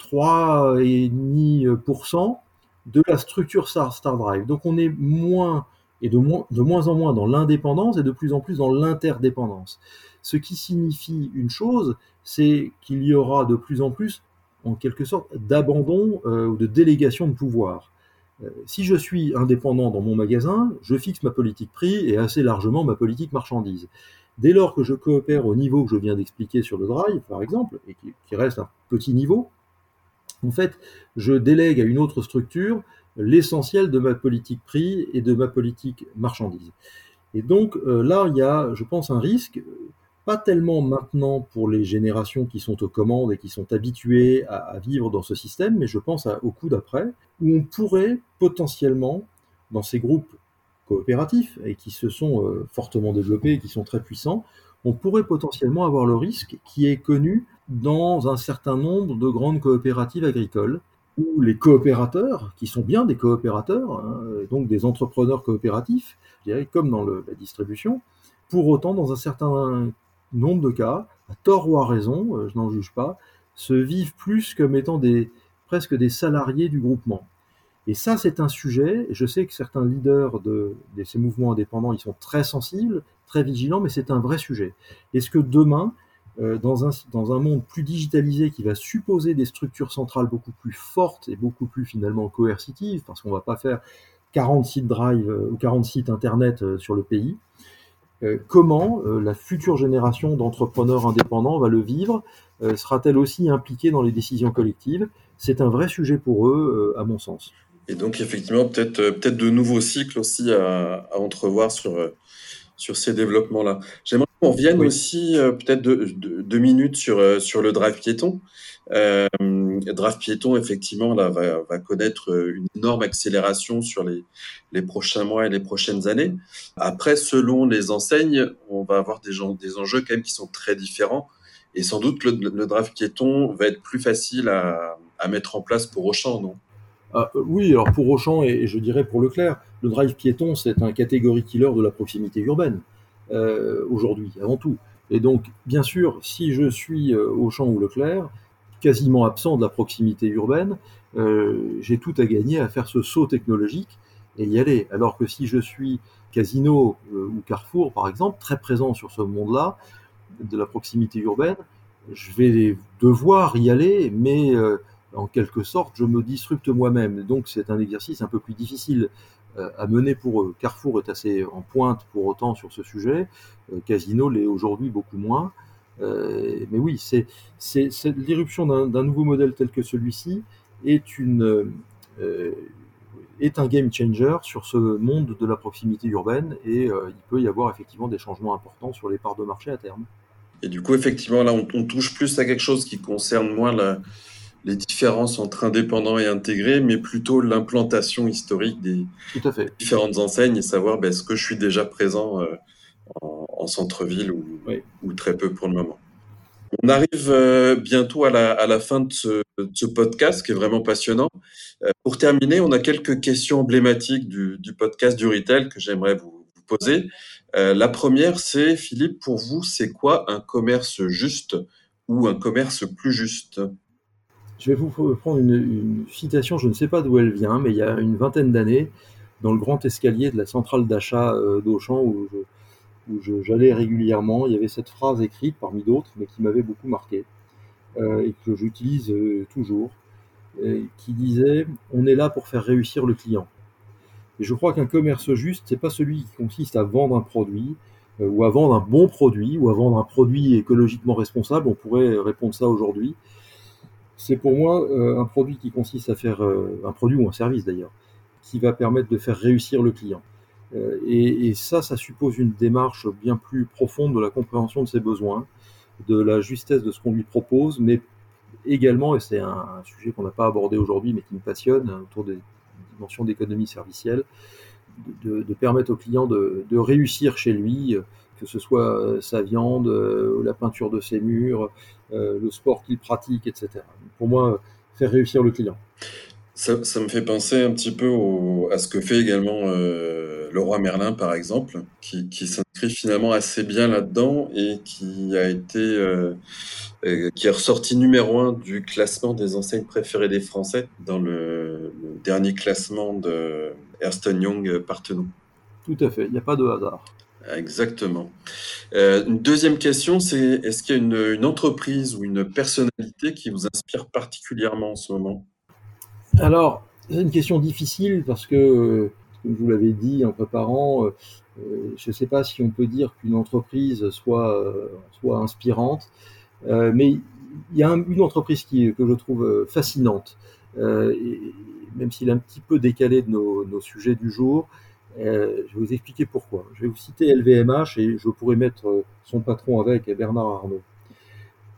3,5% de la structure Star, Drive. Donc on est moins et de moins, en moins dans l'indépendance et de plus en plus dans l'interdépendance. Ce qui signifie une chose, c'est qu'il y aura de plus en plus, en quelque sorte, d'abandon euh, ou de délégation de pouvoir. Euh, si je suis indépendant dans mon magasin, je fixe ma politique prix et assez largement ma politique marchandise. Dès lors que je coopère au niveau que je viens d'expliquer sur le drive, par exemple, et qui, reste un petit niveau, en fait, je délègue à une autre structure l'essentiel de ma politique prix et de ma politique marchandise. Et donc euh, là, il y a, je pense, un risque, pas tellement maintenant pour les générations qui sont aux commandes et qui sont habituées à, vivre dans ce système, mais je pense au coup d'après, où on pourrait potentiellement, dans ces groupes coopératifs et qui se sont euh, fortement développés et qui sont très puissants, on pourrait potentiellement avoir le risque qui est connu dans un certain nombre de grandes coopératives agricoles où les coopérateurs, qui sont bien des coopérateurs, hein, donc des entrepreneurs coopératifs, je dirais comme dans la distribution, pour autant, dans un certain nombre de cas, à tort ou à raison, euh, je n'en juge pas, se vivent plus comme étant des, presque des salariés du groupement. Et ça, c'est un sujet, et je sais que certains leaders de, ces mouvements indépendants, ils sont très sensibles, très vigilants, mais c'est un vrai sujet. Est-ce que demain, dans, un, dans un monde plus digitalisé qui va supposer des structures centrales beaucoup plus fortes et beaucoup plus finalement coercitives, parce qu'on ne va pas faire 40 sites drive euh, ou 40 sites internet euh, sur le pays, comment la future génération d'entrepreneurs indépendants va le vivre Sera-t-elle aussi impliquée dans les décisions collectives? C'est un vrai sujet pour eux, à mon sens. Et donc, effectivement, peut-être euh, peut de nouveaux cycles aussi à, entrevoir sur, euh, sur ces développements-là. J'aimerais qu'on revienne aussi euh, peut-être deux, minutes sur, sur le drive piéton. Euh, drive piéton, effectivement, là, va, va, connaître une énorme accélération sur les, les prochains mois et les prochaines années. Après, selon les enseignes, on va avoir des, gens, des enjeux quand même qui sont très différents. Et sans doute, le, le drive piéton va être plus facile à, à mettre en place pour Auchan, non? Ah, euh, oui, alors pour Auchan et, je dirais pour Leclerc, le drive piéton, c'est un catégorie killer de la proximité urbaine euh, aujourd'hui, avant tout. Et donc, bien sûr, si je suis euh, Auchan ou Leclerc, quasiment absent de la proximité urbaine, j'ai tout à gagner à faire ce saut technologique et y aller. Alors que si je suis Casino ou Carrefour, par exemple, très présent sur ce monde-là, de la proximité urbaine, je vais devoir y aller, mais en quelque sorte, je me disrupte moi-même. Donc c'est un exercice un peu plus difficile euh, à mener pour eux. Carrefour est assez en pointe pour autant sur ce sujet. Euh, Casino l'est aujourd'hui beaucoup moins. Euh, mais oui, c'est l'irruption d'un nouveau modèle tel que celui-ci est est un game changer sur ce monde de la proximité urbaine et il peut y avoir effectivement des changements importants sur les parts de marché à terme. Et du coup, effectivement, là, on, on touche plus à quelque chose qui concerne moins la, entre indépendants et intégrés, mais plutôt l'implantation historique des différentes enseignes et savoir ben, est-ce que je suis déjà présent euh, en, centre-ville ou, ou, très peu pour le moment. On arrive euh, bientôt à la, à la fin de ce, de ce, podcast qui est vraiment passionnant. Euh, pour terminer, on a quelques questions emblématiques du, du podcast du retail que j'aimerais vous, vous, poser. la première, c'est Philippe, pour vous, c'est quoi un commerce juste ou un commerce plus juste? Je vais vous prendre une, citation, je ne sais pas d'où elle vient, mais il y a une vingtaine d'années, dans le grand escalier de la centrale d'achat euh, d'Auchan, où, j'allais régulièrement, il y avait cette phrase écrite parmi d'autres, mais qui m'avait beaucoup marqué, euh, et que j'utilise euh, toujours, qui disait On est là pour faire réussir le client. Et je crois qu'un commerce juste, c'est pas celui qui consiste à vendre un produit, ou à vendre un bon produit, ou à vendre un produit écologiquement responsable, on pourrait répondre ça aujourd'hui, c'est pour moi euh, un produit qui consiste à faire, euh, un produit ou un service d'ailleurs, qui va permettre de faire réussir le client. Euh, et, ça, ça suppose une démarche bien plus profonde de la compréhension de ses besoins, de la justesse de ce qu'on lui propose, mais également, et c'est un, sujet qu'on n'a pas abordé aujourd'hui, mais qui me passionne, autour des dimensions d'économie servicielle, de, permettre au client de réussir chez lui que ce soit euh, sa viande, euh, la peinture de ses murs, euh, le sport qu'il pratique, etc. Pour moi, faire réussir le client. Ça, me fait penser un petit peu à ce que fait également le roi Merlin, par exemple, qui, s'inscrit finalement assez bien là-dedans et qui a été, qui est ressorti numéro un du classement des enseignes préférées des Français dans le, dernier classement de Young Parthenon. Tout à fait, il n'y a pas de hasard. Exactement. Euh, une deuxième question, c'est est-ce qu'il y a une, entreprise ou une personnalité qui vous inspire particulièrement en ce moment? Alors, c'est une question difficile parce que, comme vous l'avez dit en préparant, euh, euh, je ne sais pas si on peut dire qu'une entreprise soit, soit inspirante, mais il y a une entreprise qui, que je trouve fascinante, même s'il est un petit peu décalé de nos sujets du jour, euh, je vais vous expliquer pourquoi. Je vais vous citer LVMH et je pourrais mettre euh, son patron avec, Bernard Arnault.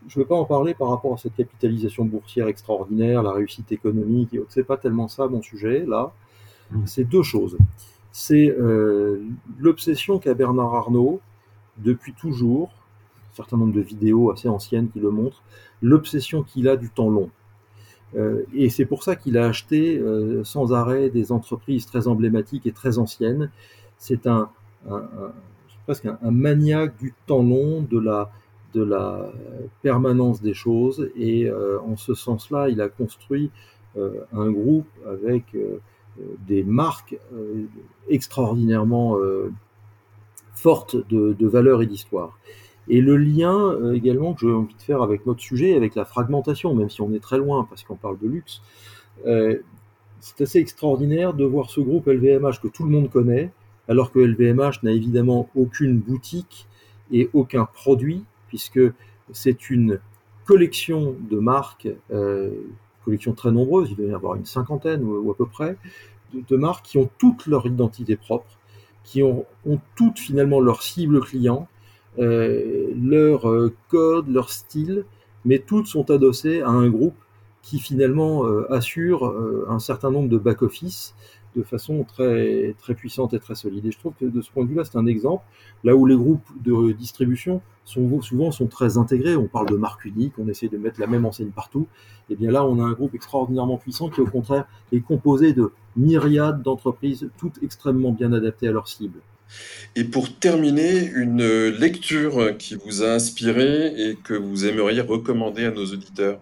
Je ne veux pas en parler par rapport à cette capitalisation boursière extraordinaire, la réussite économique, et c'est pas tellement ça mon sujet là. Mmh. C'est deux choses. C'est euh, l'obsession qu'a Bernard Arnault depuis toujours, un certain nombre de vidéos assez anciennes qui le montrent, l'obsession qu'il a du temps long. Euh, et c'est pour ça qu'il a acheté euh, sans arrêt des entreprises très emblématiques et très anciennes. C'est un, presque un, maniaque du temps long, de la, de la permanence des choses. Et euh, en ce sens-là, il a construit un groupe avec des marques extraordinairement fortes de, de valeur et d'histoire. Et le lien également que j'ai envie de faire avec notre sujet, avec la fragmentation, même si on est très loin parce qu'on parle de luxe, c'est assez extraordinaire de voir ce groupe LVMH que tout le monde connaît, alors que LVMH n'a évidemment aucune boutique et aucun produit, puisque c'est une collection de marques, euh, collection très nombreuse, il doit y avoir une cinquantaine ou, à peu près, de, marques qui ont toutes leur identité propre, qui ont, ont toutes finalement leur cible client, euh, leur euh, code, leur style, mais toutes sont adossées à un groupe qui finalement euh, assure euh, un certain nombre de back-office de façon très, très puissante et très solide. Et je trouve que de ce point de vue-là, c'est un exemple, là où les groupes de distribution sont, souvent sont très intégrés, on parle de marque unique, on essaie de mettre la même enseigne partout, et bien là, on a un groupe extraordinairement puissant qui, au contraire, est composé de myriades d'entreprises, toutes extrêmement bien adaptées à leur cible. Et pour terminer, une lecture qui vous a inspiré et que vous aimeriez recommander à nos auditeurs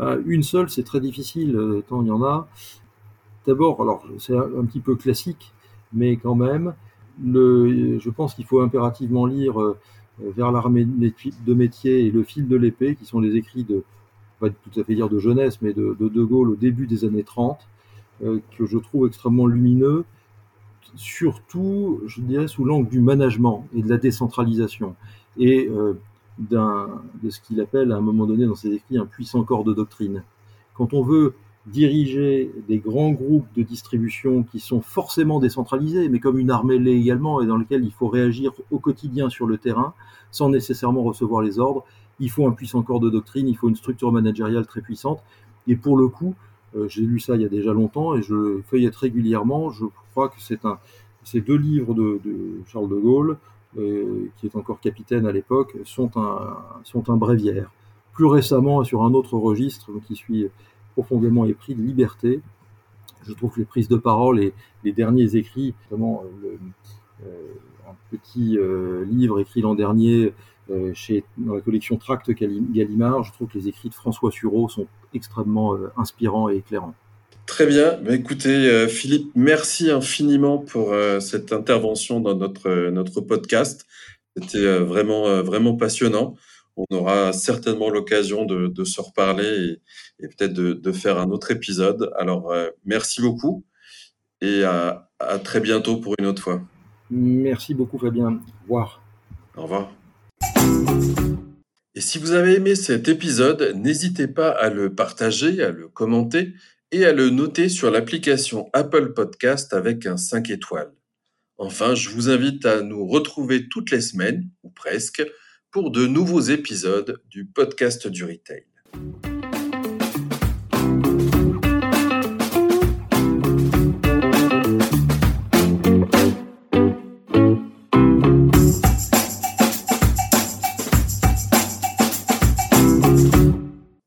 euh, une seule, c'est très difficile, euh, tant il y en a. D'abord, alors c'est un, petit peu classique, mais quand même, je pense qu'il faut impérativement lire euh, Vers l'armée de métier et Le fil de l'épée, qui sont les écrits de, pas tout à fait dire de jeunesse, mais de De, Gaulle au début des années 30, que je trouve extrêmement lumineux, surtout, je dirais, sous l'angle du management et de la décentralisation. Et de ce qu'il appelle à un moment donné dans ses écrits un puissant corps de doctrine. Quand on veut diriger des grands groupes de distribution qui sont forcément décentralisés, mais comme une armée l'est également, et dans lequel il faut réagir au quotidien sur le terrain, sans nécessairement recevoir les ordres, il faut un puissant corps de doctrine, il faut une structure managériale très puissante. Et pour le coup, euh, j'ai lu ça il y a déjà longtemps et je feuillette régulièrement. Je crois que c'est un, ces deux livres de, Charles de Gaulle euh, qui est encore capitaine à l'époque, sont un, sont un bréviaire. Plus récemment, sur un autre registre qui suis profondément épris de liberté, je trouve que les prises de parole et les derniers écrits, notamment euh, un petit euh, livre écrit l'an dernier chez, dans la collection Tract Gallimard, je trouve que les écrits de François Sureau sont extrêmement inspirants et éclairants. Très bien. Bah, écoutez, euh, Philippe, merci infiniment pour euh, cette intervention dans notre, euh, notre podcast. C'était vraiment, vraiment passionnant. On aura certainement l'occasion de, de, se reparler et, et peut-être de, de, faire un autre épisode. Alors, merci beaucoup et à, à très bientôt pour une autre fois. Merci beaucoup, Fabien. Au revoir. Au revoir. Et si vous avez aimé cet épisode, n'hésitez pas à le partager, à le commenter et à le noter sur l'application Apple Podcast avec un 5 étoiles. Enfin, je vous invite à nous retrouver toutes les semaines, ou presque, pour de nouveaux épisodes du podcast du retail.